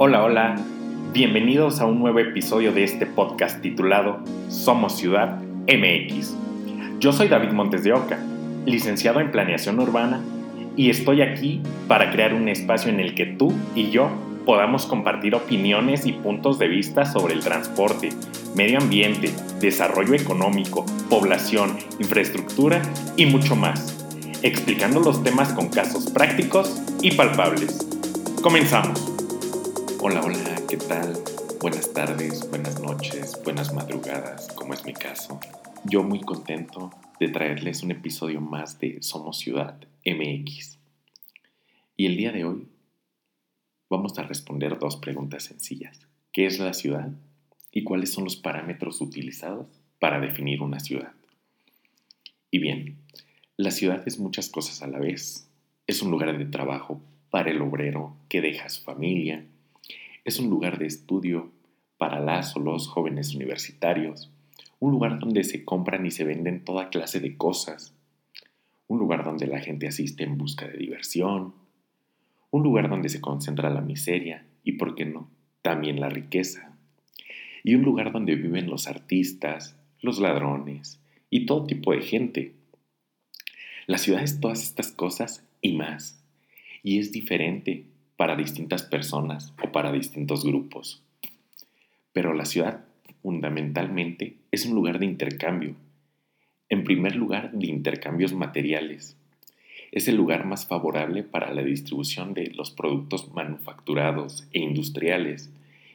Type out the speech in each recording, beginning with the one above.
Hola, hola. Bienvenidos a un nuevo episodio de este podcast titulado Somos Ciudad MX. Yo soy David Montes de Oca, licenciado en Planeación Urbana, y estoy aquí para crear un espacio en el que tú y yo podamos compartir opiniones y puntos de vista sobre el transporte, medio ambiente, desarrollo económico, población, infraestructura y mucho más, explicando los temas con casos prácticos y palpables. Comenzamos. Hola, hola, ¿qué tal? Buenas tardes, buenas noches, buenas madrugadas, como es mi caso. Yo muy contento de traerles un episodio más de Somos Ciudad MX. Y el día de hoy vamos a responder dos preguntas sencillas. ¿Qué es la ciudad? ¿Y cuáles son los parámetros utilizados para definir una ciudad? Y bien, la ciudad es muchas cosas a la vez. Es un lugar de trabajo para el obrero que deja su familia. Es un lugar de estudio para las o los jóvenes universitarios. Un lugar donde se compran y se venden toda clase de cosas. Un lugar donde la gente asiste en busca de diversión, un lugar donde se concentra la miseria y, por qué no, también la riqueza, y un lugar donde viven los artistas, los ladrones y todo tipo de gente. La ciudad es todas estas cosas y más, y es diferente para distintas personas o para distintos grupos. Pero la ciudad fundamentalmente es un lugar de intercambio. En primer lugar, de intercambios materiales, es el lugar más favorable para la distribución de los productos manufacturados e industriales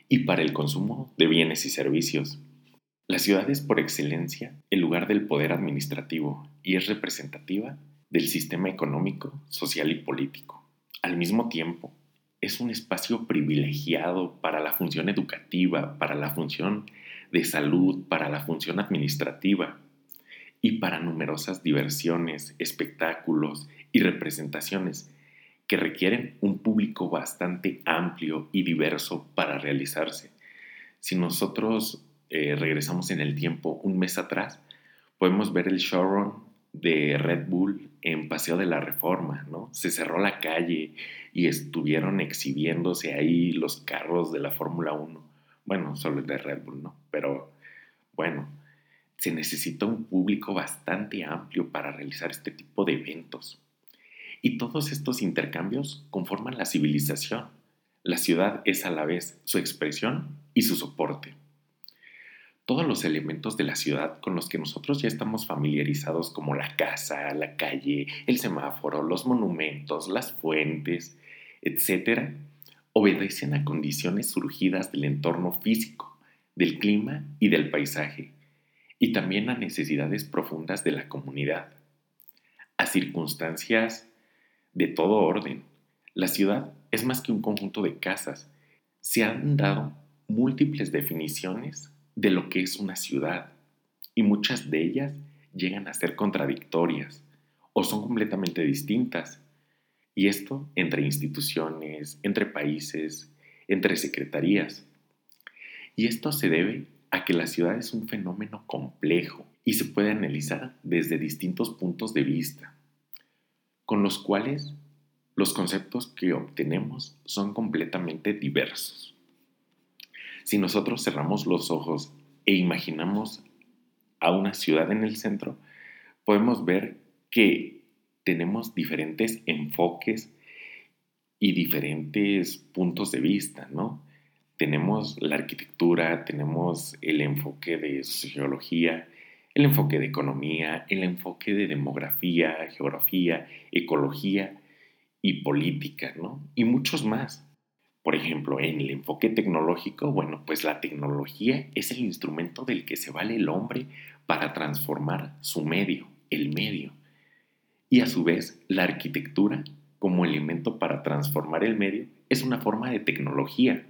y para el consumo de bienes y servicios. La ciudad es por excelencia el lugar del poder administrativo y es representativa del sistema económico, social y político. Al mismo tiempo, es un espacio privilegiado para la función educativa, para la función de salud, para la función administrativa y para numerosas diversiones, espectáculos y representaciones que requieren un público bastante amplio y diverso para realizarse. Si nosotros eh, regresamos en el tiempo un mes atrás, podemos ver el showroom de Red Bull en Paseo de la Reforma, ¿no? Se cerró la calle y estuvieron exhibiéndose ahí los carros de la Fórmula 1. Bueno, solo el de Red Bull, ¿no? Pero bueno, se necesita un público bastante amplio para realizar este tipo de eventos. Y todos estos intercambios conforman la civilización. La ciudad es a la vez su expresión y su soporte. Todos los elementos de la ciudad con los que nosotros ya estamos familiarizados como la casa, la calle, el semáforo, los monumentos, las fuentes, etc., obedecen a condiciones surgidas del entorno físico, del clima y del paisaje, y también a necesidades profundas de la comunidad, a circunstancias de todo orden. La ciudad es más que un conjunto de casas. Se han dado múltiples definiciones de lo que es una ciudad y muchas de ellas llegan a ser contradictorias o son completamente distintas. Y esto entre instituciones, entre países, entre secretarías. Y esto se debe a que la ciudad es un fenómeno complejo y se puede analizar desde distintos puntos de vista con los cuales los conceptos que obtenemos son completamente diversos. Si nosotros cerramos los ojos e imaginamos a una ciudad en el centro, podemos ver que tenemos diferentes enfoques y diferentes puntos de vista, ¿no? Tenemos la arquitectura, tenemos el enfoque de sociología, el enfoque de economía, el enfoque de demografía, geografía, ecología y política, ¿no? Y muchos más. Por ejemplo, en el enfoque tecnológico, bueno, pues la tecnología es el instrumento del que se vale el hombre para transformar su medio, el medio. Y a su vez, la arquitectura, como elemento para transformar el medio, es una forma de tecnología.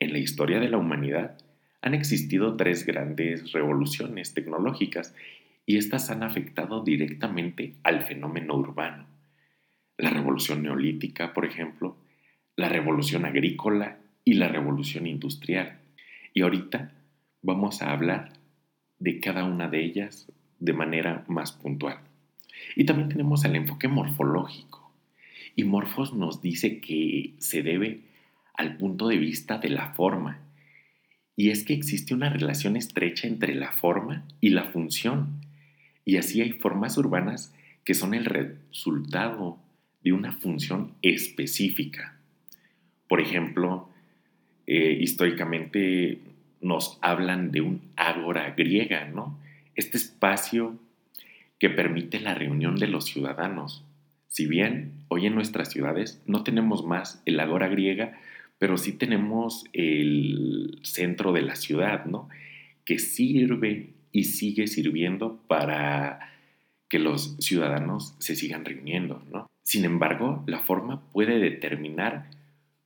En la historia de la humanidad, han existido tres grandes revoluciones tecnológicas y estas han afectado directamente al fenómeno urbano. La revolución neolítica, por ejemplo, la revolución agrícola y la revolución industrial. Y ahorita vamos a hablar de cada una de ellas de manera más puntual. Y también tenemos el enfoque morfológico. Y Morfos nos dice que se debe al punto de vista de la forma. Y es que existe una relación estrecha entre la forma y la función. Y así hay formas urbanas que son el resultado de una función específica. Por ejemplo, eh, históricamente nos hablan de un ágora griega, ¿no? Este espacio que permite la reunión de los ciudadanos. Si bien hoy en nuestras ciudades no tenemos más el ágora griega, pero sí tenemos el centro de la ciudad, ¿no? Que sirve y sigue sirviendo para que los ciudadanos se sigan reuniendo, ¿no? Sin embargo, la forma puede determinar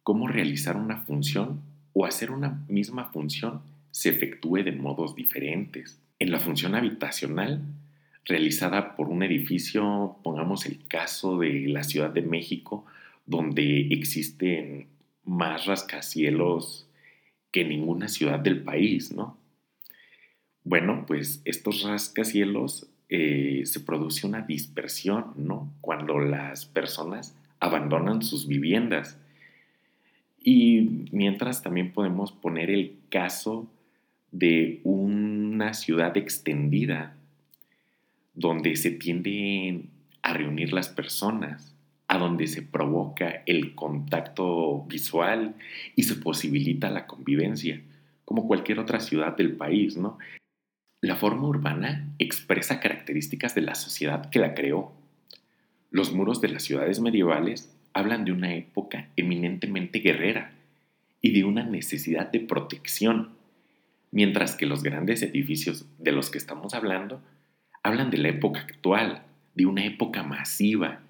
cómo realizar una función o hacer una misma función se efectúe de modos diferentes. En la función habitacional, realizada por un edificio, pongamos el caso de la Ciudad de México, donde existen más rascacielos que ninguna ciudad del país, ¿no? Bueno, pues estos rascacielos eh, se produce una dispersión, ¿no? Cuando las personas abandonan sus viviendas. Y mientras también podemos poner el caso de una ciudad extendida donde se tienden a reunir las personas, a donde se provoca el contacto visual y se posibilita la convivencia, como cualquier otra ciudad del país, ¿no? La forma urbana expresa características de la sociedad que la creó. Los muros de las ciudades medievales hablan de una época eminentemente guerrera y de una necesidad de protección, mientras que los grandes edificios de los que estamos hablando hablan de la época actual, de una época masiva,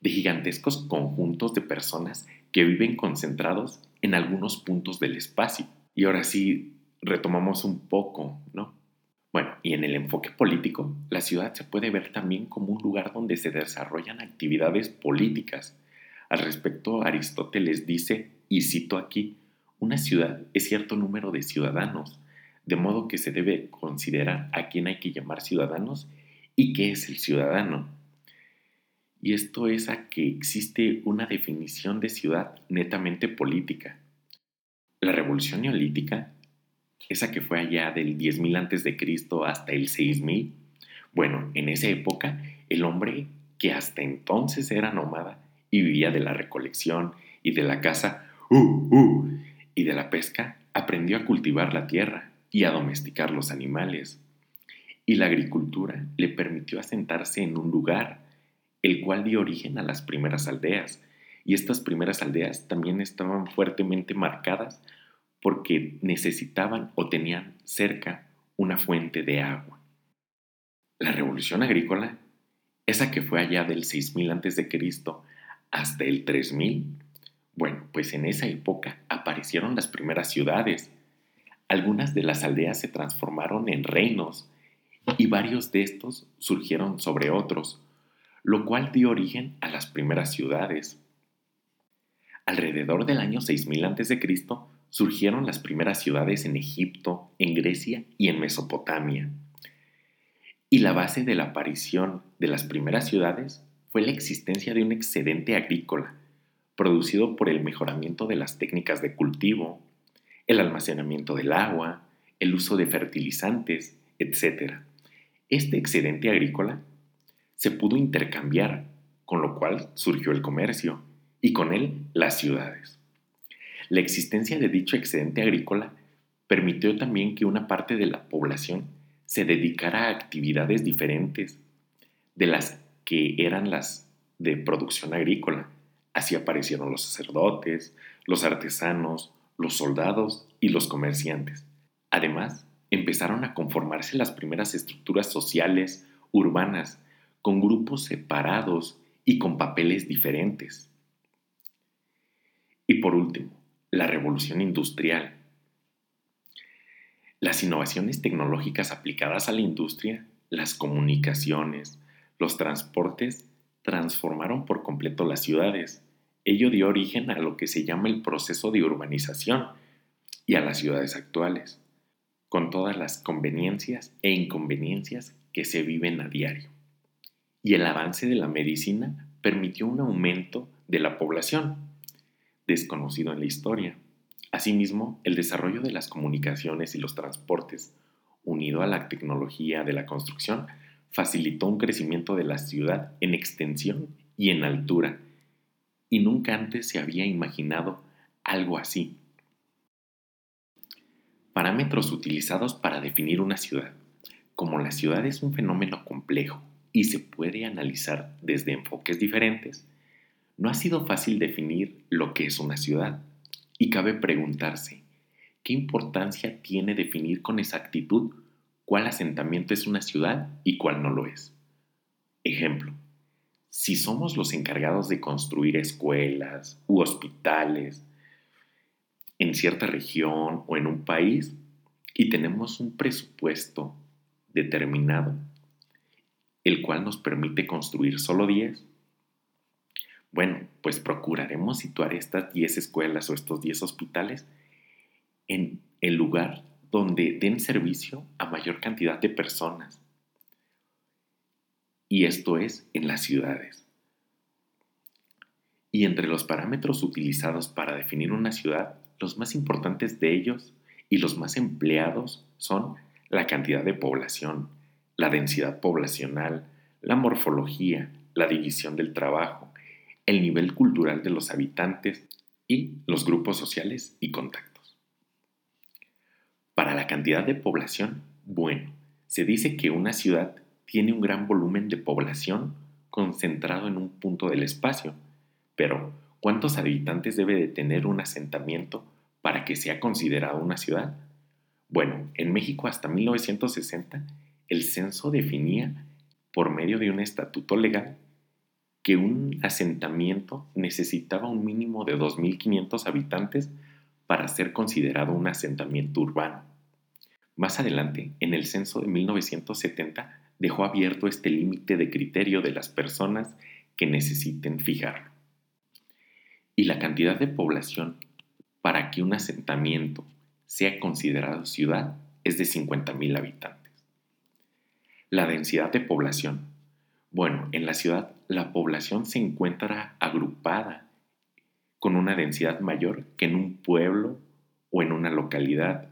de gigantescos conjuntos de personas que viven concentrados en algunos puntos del espacio. Y ahora sí, retomamos un poco, ¿no? Bueno, y en el enfoque político, la ciudad se puede ver también como un lugar donde se desarrollan actividades políticas. Al respecto, Aristóteles dice, y cito aquí, una ciudad es cierto número de ciudadanos, de modo que se debe considerar a quién hay que llamar ciudadanos y qué es el ciudadano. Y esto es a que existe una definición de ciudad netamente política. La revolución neolítica esa que fue allá del 10.000 antes de Cristo hasta el 6.000, bueno, en esa época el hombre que hasta entonces era nómada y vivía de la recolección y de la caza uh, uh, y de la pesca, aprendió a cultivar la tierra y a domesticar los animales. Y la agricultura le permitió asentarse en un lugar, el cual dio origen a las primeras aldeas. Y estas primeras aldeas también estaban fuertemente marcadas porque necesitaban o tenían cerca una fuente de agua. La revolución agrícola, esa que fue allá del 6000 a.C. hasta el 3000, bueno, pues en esa época aparecieron las primeras ciudades. Algunas de las aldeas se transformaron en reinos y varios de estos surgieron sobre otros, lo cual dio origen a las primeras ciudades. Alrededor del año 6000 a.C., surgieron las primeras ciudades en Egipto, en Grecia y en Mesopotamia. Y la base de la aparición de las primeras ciudades fue la existencia de un excedente agrícola, producido por el mejoramiento de las técnicas de cultivo, el almacenamiento del agua, el uso de fertilizantes, etc. Este excedente agrícola se pudo intercambiar, con lo cual surgió el comercio y con él las ciudades. La existencia de dicho excedente agrícola permitió también que una parte de la población se dedicara a actividades diferentes de las que eran las de producción agrícola. Así aparecieron los sacerdotes, los artesanos, los soldados y los comerciantes. Además, empezaron a conformarse las primeras estructuras sociales urbanas con grupos separados y con papeles diferentes. Y por último, la revolución industrial. Las innovaciones tecnológicas aplicadas a la industria, las comunicaciones, los transportes, transformaron por completo las ciudades. Ello dio origen a lo que se llama el proceso de urbanización y a las ciudades actuales, con todas las conveniencias e inconveniencias que se viven a diario. Y el avance de la medicina permitió un aumento de la población, desconocido en la historia. Asimismo, el desarrollo de las comunicaciones y los transportes, unido a la tecnología de la construcción, facilitó un crecimiento de la ciudad en extensión y en altura, y nunca antes se había imaginado algo así. Parámetros utilizados para definir una ciudad. Como la ciudad es un fenómeno complejo y se puede analizar desde enfoques diferentes, no ha sido fácil definir lo que es una ciudad y cabe preguntarse, ¿qué importancia tiene definir con exactitud cuál asentamiento es una ciudad y cuál no lo es? Ejemplo, si somos los encargados de construir escuelas u hospitales en cierta región o en un país y tenemos un presupuesto determinado, el cual nos permite construir solo 10, bueno, pues procuraremos situar estas 10 escuelas o estos 10 hospitales en el lugar donde den servicio a mayor cantidad de personas. Y esto es en las ciudades. Y entre los parámetros utilizados para definir una ciudad, los más importantes de ellos y los más empleados son la cantidad de población, la densidad poblacional, la morfología, la división del trabajo, el nivel cultural de los habitantes y los grupos sociales y contactos. Para la cantidad de población, bueno, se dice que una ciudad tiene un gran volumen de población concentrado en un punto del espacio, pero ¿cuántos habitantes debe de tener un asentamiento para que sea considerado una ciudad? Bueno, en México hasta 1960 el censo definía por medio de un estatuto legal que un asentamiento necesitaba un mínimo de 2.500 habitantes para ser considerado un asentamiento urbano. Más adelante, en el censo de 1970, dejó abierto este límite de criterio de las personas que necesiten fijarlo. Y la cantidad de población para que un asentamiento sea considerado ciudad es de 50.000 habitantes. La densidad de población bueno, en la ciudad la población se encuentra agrupada con una densidad mayor que en un pueblo o en una localidad.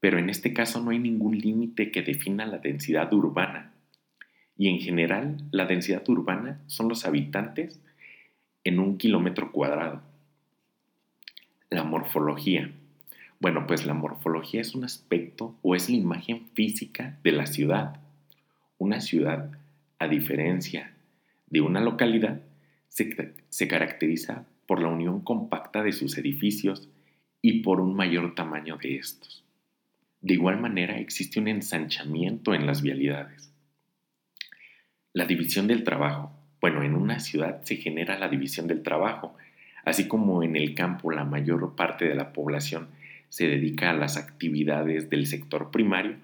Pero en este caso no hay ningún límite que defina la densidad urbana. Y en general la densidad urbana son los habitantes en un kilómetro cuadrado. La morfología. Bueno, pues la morfología es un aspecto o es la imagen física de la ciudad. Una ciudad a diferencia de una localidad, se, caracteriza por la unión compacta de sus edificios y por un mayor tamaño de estos. De igual manera, existe un ensanchamiento en las vialidades. La división del trabajo. Bueno, en una ciudad se genera la división del trabajo, así como en el campo la mayor parte de la población se dedica a las actividades del sector primario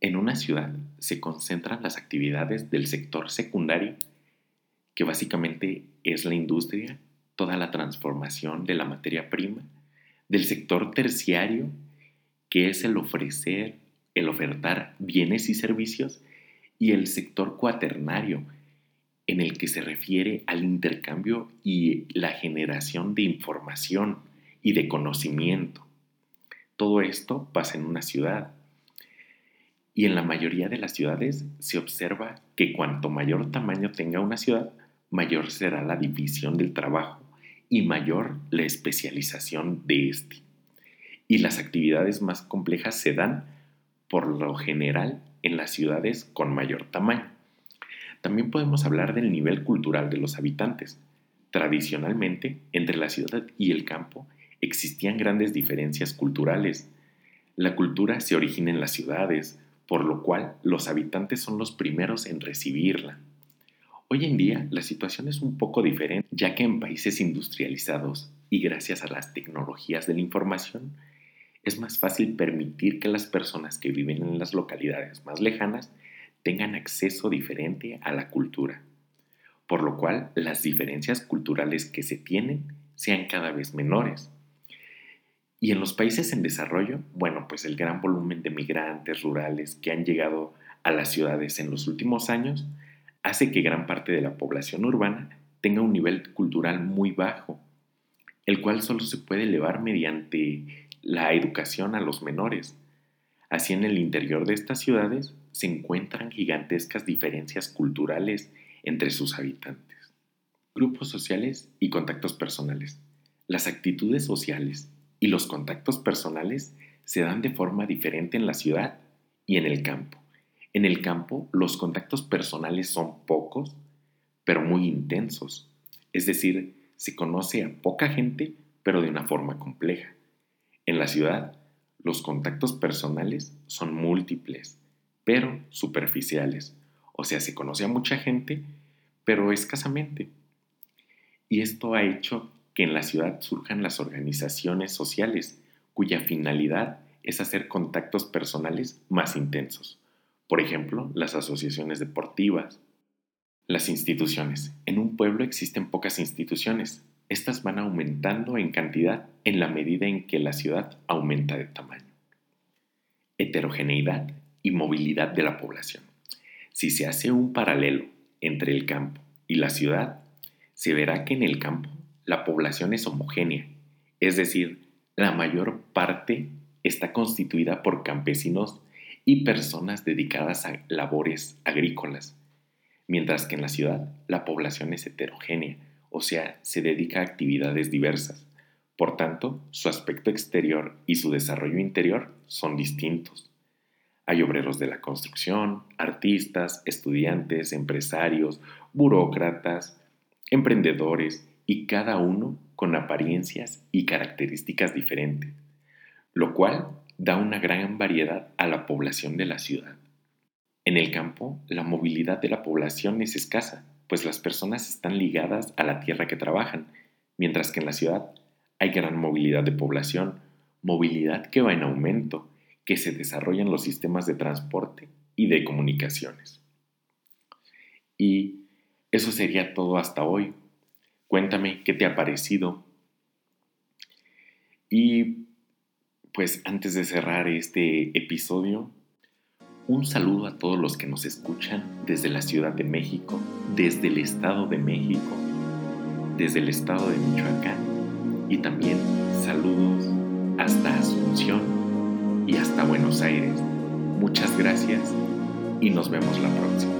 en una ciudad se concentran las actividades del sector secundario, que básicamente es la industria, toda la transformación de la materia prima, del sector terciario, que es el ofrecer, el ofertar bienes y servicios, y el sector cuaternario, en el que se refiere al intercambio y la generación de información y de conocimiento. Todo esto pasa en una ciudad y en la mayoría de las ciudades se observa que cuanto mayor tamaño tenga una ciudad, mayor será la división del trabajo y mayor la especialización de éste. Y las actividades más complejas se dan, por lo general, en las ciudades con mayor tamaño. También podemos hablar del nivel cultural de los habitantes. Tradicionalmente, entre la ciudad y el campo existían grandes diferencias culturales. La cultura se origina en las ciudades, por lo cual los habitantes son los primeros en recibirla. Hoy en día la situación es un poco diferente, ya que en países industrializados y gracias a las tecnologías de la información, es más fácil permitir que las personas que viven en las localidades más lejanas tengan acceso diferente a la cultura, por lo cual las diferencias culturales que se tienen sean cada vez menores. Y en los países en desarrollo, bueno, pues el gran volumen de migrantes rurales que han llegado a las ciudades en los últimos años hace que gran parte de la población urbana tenga un nivel cultural muy bajo el cual solo se puede elevar mediante la educación a los menores. Así en el interior de estas ciudades se encuentran gigantescas diferencias culturales entre sus habitantes. Grupos sociales y contactos personales. Las actitudes sociales y los contactos personales se dan de forma diferente en la ciudad y en el campo. En el campo los contactos personales son pocos, pero muy intensos. Es decir, se conoce a poca gente, pero de una forma compleja. En la ciudad, los contactos personales son múltiples, pero superficiales. O sea, se conoce a mucha gente, pero escasamente. Y esto ha hecho que en la ciudad surjan las organizaciones sociales, cuya finalidad es hacer contactos personales más intensos. Por ejemplo, las asociaciones deportivas. Las instituciones. En un pueblo existen pocas instituciones. Estas van aumentando en cantidad en la medida en que la ciudad aumenta de tamaño. Heterogeneidad y movilidad de la población. Si se hace un paralelo entre el campo y la ciudad, se verá que en el campo la población es homogénea, es decir, la mayor parte está constituida por campesinos y personas dedicadas a labores agrícolas, mientras que en la ciudad la población es heterogénea, o sea, se dedica a actividades diversas. Por tanto, su aspecto exterior y su desarrollo interior son distintos. Hay obreros de la construcción, artistas, estudiantes, empresarios, burócratas, emprendedores y cada uno con apariencias y características diferentes, lo cual da una gran variedad a la población de la ciudad. En el campo, la movilidad de la población es escasa, pues las personas están ligadas a la tierra que trabajan, mientras que en la ciudad hay gran movilidad de población, movilidad que va en aumento, que se desarrollan los sistemas de transporte y de comunicaciones. Y eso sería todo hasta hoy. Cuéntame qué te ha parecido. Y pues antes de cerrar este episodio, un saludo a todos los que nos escuchan desde la Ciudad de México, desde el Estado de México, desde el Estado de Michoacán y también saludos hasta Asunción y hasta Buenos Aires. Muchas gracias y nos vemos la próxima.